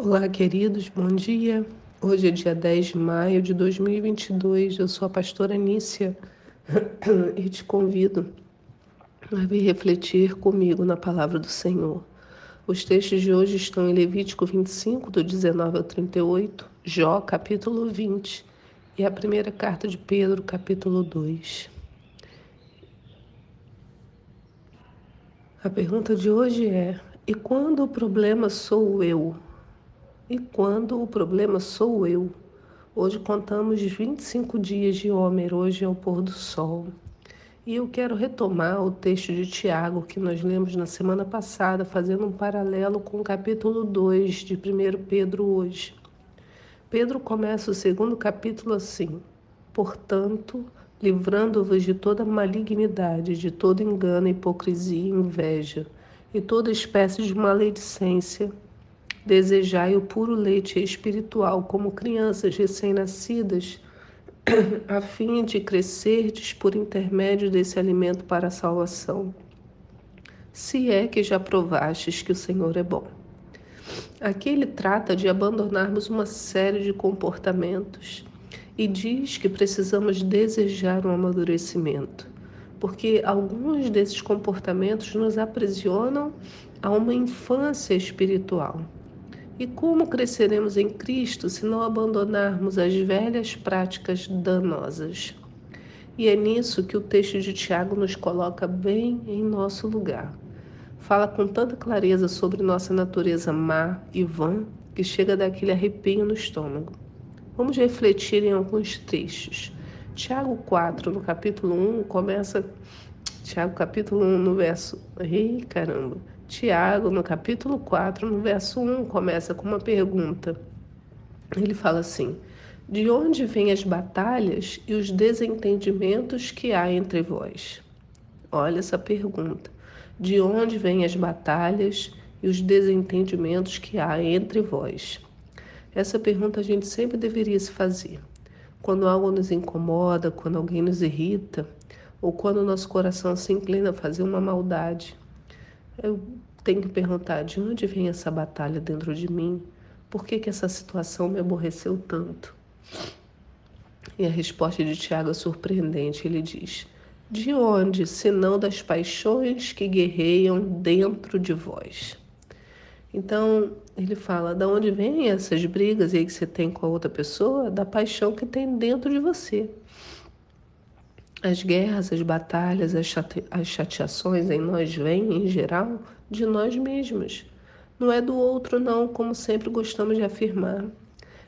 Olá, queridos, bom dia. Hoje é dia 10 de maio de 2022. Eu sou a pastora Nícia e te convido a vir refletir comigo na palavra do Senhor. Os textos de hoje estão em Levítico 25, do 19 ao 38, Jó, capítulo 20 e a primeira carta de Pedro, capítulo 2. A pergunta de hoje é: e quando o problema sou eu? E quando o problema sou eu? Hoje contamos 25 dias de Homer, hoje é o pôr do sol. E eu quero retomar o texto de Tiago que nós lemos na semana passada, fazendo um paralelo com o capítulo 2 de 1 Pedro hoje. Pedro começa o segundo capítulo assim: Portanto, livrando-vos de toda malignidade, de todo engano, hipocrisia inveja, e toda espécie de maledicência, Desejai o puro leite espiritual como crianças recém-nascidas, a fim de crescerdes por intermédio desse alimento para a salvação. Se é que já provastes que o Senhor é bom. Aqui ele trata de abandonarmos uma série de comportamentos e diz que precisamos desejar um amadurecimento, porque alguns desses comportamentos nos aprisionam a uma infância espiritual. E como cresceremos em Cristo se não abandonarmos as velhas práticas danosas? E é nisso que o texto de Tiago nos coloca bem em nosso lugar. Fala com tanta clareza sobre nossa natureza má e vã que chega daquele arrepio no estômago. Vamos refletir em alguns trechos. Tiago 4, no capítulo 1, começa. Tiago, capítulo 1, no verso. Ei, caramba! Tiago, no capítulo 4, no verso 1, começa com uma pergunta. Ele fala assim: De onde vêm as batalhas e os desentendimentos que há entre vós? Olha essa pergunta. De onde vêm as batalhas e os desentendimentos que há entre vós? Essa pergunta a gente sempre deveria se fazer. Quando algo nos incomoda, quando alguém nos irrita, ou quando nosso coração se inclina a fazer uma maldade, eu tenho que perguntar de onde vem essa batalha dentro de mim? Por que, que essa situação me aborreceu tanto? E a resposta de Tiago é surpreendente. Ele diz: De onde, senão das paixões que guerreiam dentro de vós? Então, ele fala: da onde vêm essas brigas aí que você tem com a outra pessoa? Da paixão que tem dentro de você. As guerras, as batalhas, as, chate... as chateações em nós vêm, em geral, de nós mesmos. Não é do outro, não, como sempre gostamos de afirmar.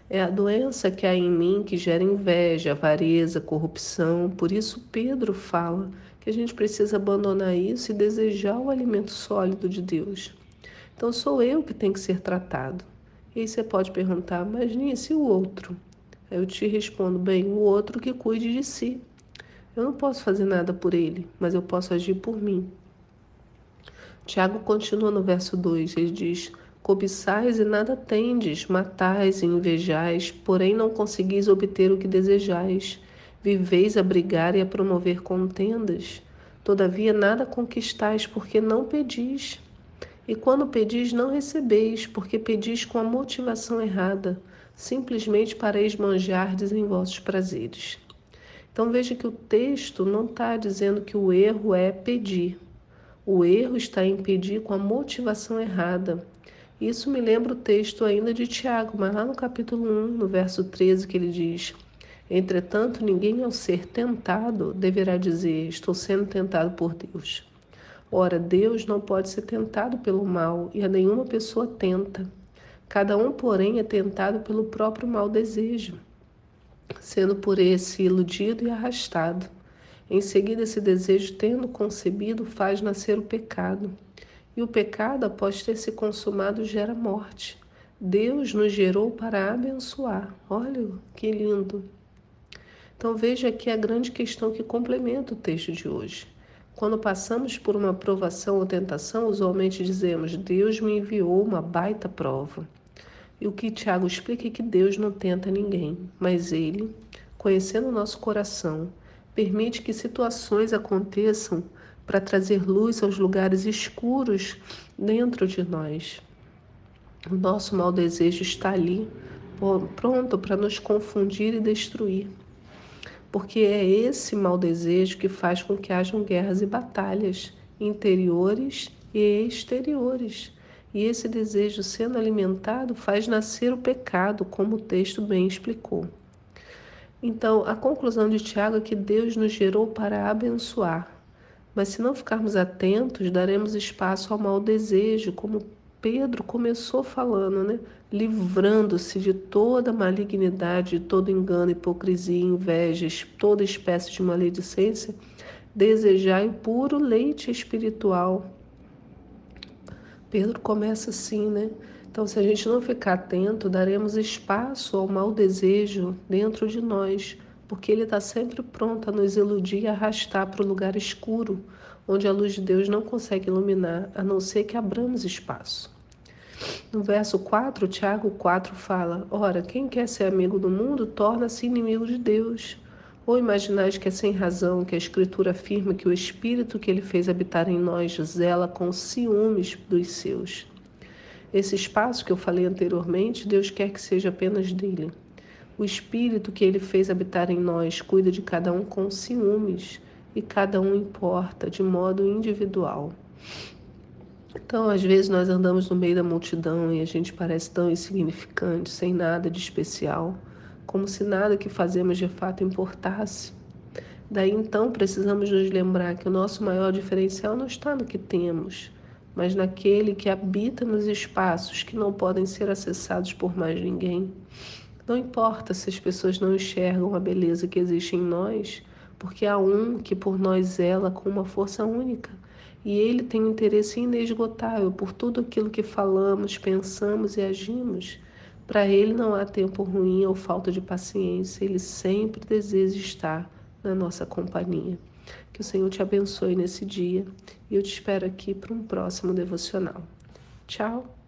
É a doença que há em mim que gera inveja, avareza, corrupção. Por isso, Pedro fala que a gente precisa abandonar isso e desejar o alimento sólido de Deus. Então, sou eu que tenho que ser tratado. E aí você pode perguntar, mas nisso e o outro? Eu te respondo, bem, o outro que cuide de si. Eu não posso fazer nada por ele, mas eu posso agir por mim. Tiago continua no verso 2, ele diz: Cobiçais e nada tendes, matais e invejais, porém não conseguis obter o que desejais. Viveis a brigar e a promover contendas. Todavia nada conquistais, porque não pedis. E quando pedis, não recebeis, porque pedis com a motivação errada, simplesmente para esmanjardes em vossos prazeres. Então veja que o texto não está dizendo que o erro é pedir. O erro está em pedir com a motivação errada. Isso me lembra o texto ainda de Tiago, mas lá no capítulo 1, no verso 13, que ele diz: Entretanto, ninguém ao ser tentado deverá dizer: Estou sendo tentado por Deus. Ora, Deus não pode ser tentado pelo mal e a nenhuma pessoa tenta. Cada um, porém, é tentado pelo próprio mau desejo sendo por esse iludido e arrastado. Em seguida, esse desejo, tendo concebido, faz nascer o pecado. E o pecado, após ter se consumado, gera morte. Deus nos gerou para abençoar. Olha que lindo. Então veja aqui a grande questão que complementa o texto de hoje. Quando passamos por uma provação ou tentação, usualmente dizemos: Deus me enviou uma baita prova. E o que Tiago explica é que Deus não tenta ninguém, mas ele, conhecendo o nosso coração, permite que situações aconteçam para trazer luz aos lugares escuros dentro de nós. O nosso mau desejo está ali, pronto para nos confundir e destruir. Porque é esse mau desejo que faz com que hajam guerras e batalhas interiores e exteriores. E esse desejo sendo alimentado faz nascer o pecado, como o texto bem explicou. Então, a conclusão de Tiago é que Deus nos gerou para abençoar. Mas se não ficarmos atentos, daremos espaço ao mau desejo, como Pedro começou falando, né? Livrando-se de toda malignidade, de todo engano, hipocrisia, inveja, toda espécie de maledicência, desejai puro leite espiritual. Pedro começa assim, né? Então, se a gente não ficar atento, daremos espaço ao mau desejo dentro de nós, porque ele está sempre pronto a nos iludir e arrastar para o lugar escuro, onde a luz de Deus não consegue iluminar, a não ser que abramos espaço. No verso 4, Tiago 4 fala: Ora, quem quer ser amigo do mundo torna-se inimigo de Deus. Ou imaginais que é sem razão que a Escritura afirma que o Espírito que ele fez habitar em nós zela com ciúmes dos seus? Esse espaço que eu falei anteriormente, Deus quer que seja apenas dele. O Espírito que ele fez habitar em nós cuida de cada um com ciúmes e cada um importa de modo individual. Então, às vezes, nós andamos no meio da multidão e a gente parece tão insignificante, sem nada de especial, como se nada que fazemos de fato importasse. Daí então precisamos nos lembrar que o nosso maior diferencial não está no que temos, mas naquele que habita nos espaços que não podem ser acessados por mais ninguém. Não importa se as pessoas não enxergam a beleza que existe em nós, porque há um que por nós zela com uma força única. E ele tem um interesse inesgotável por tudo aquilo que falamos, pensamos e agimos. Para ele não há tempo ruim ou falta de paciência, ele sempre deseja estar na nossa companhia. Que o Senhor te abençoe nesse dia e eu te espero aqui para um próximo devocional. Tchau!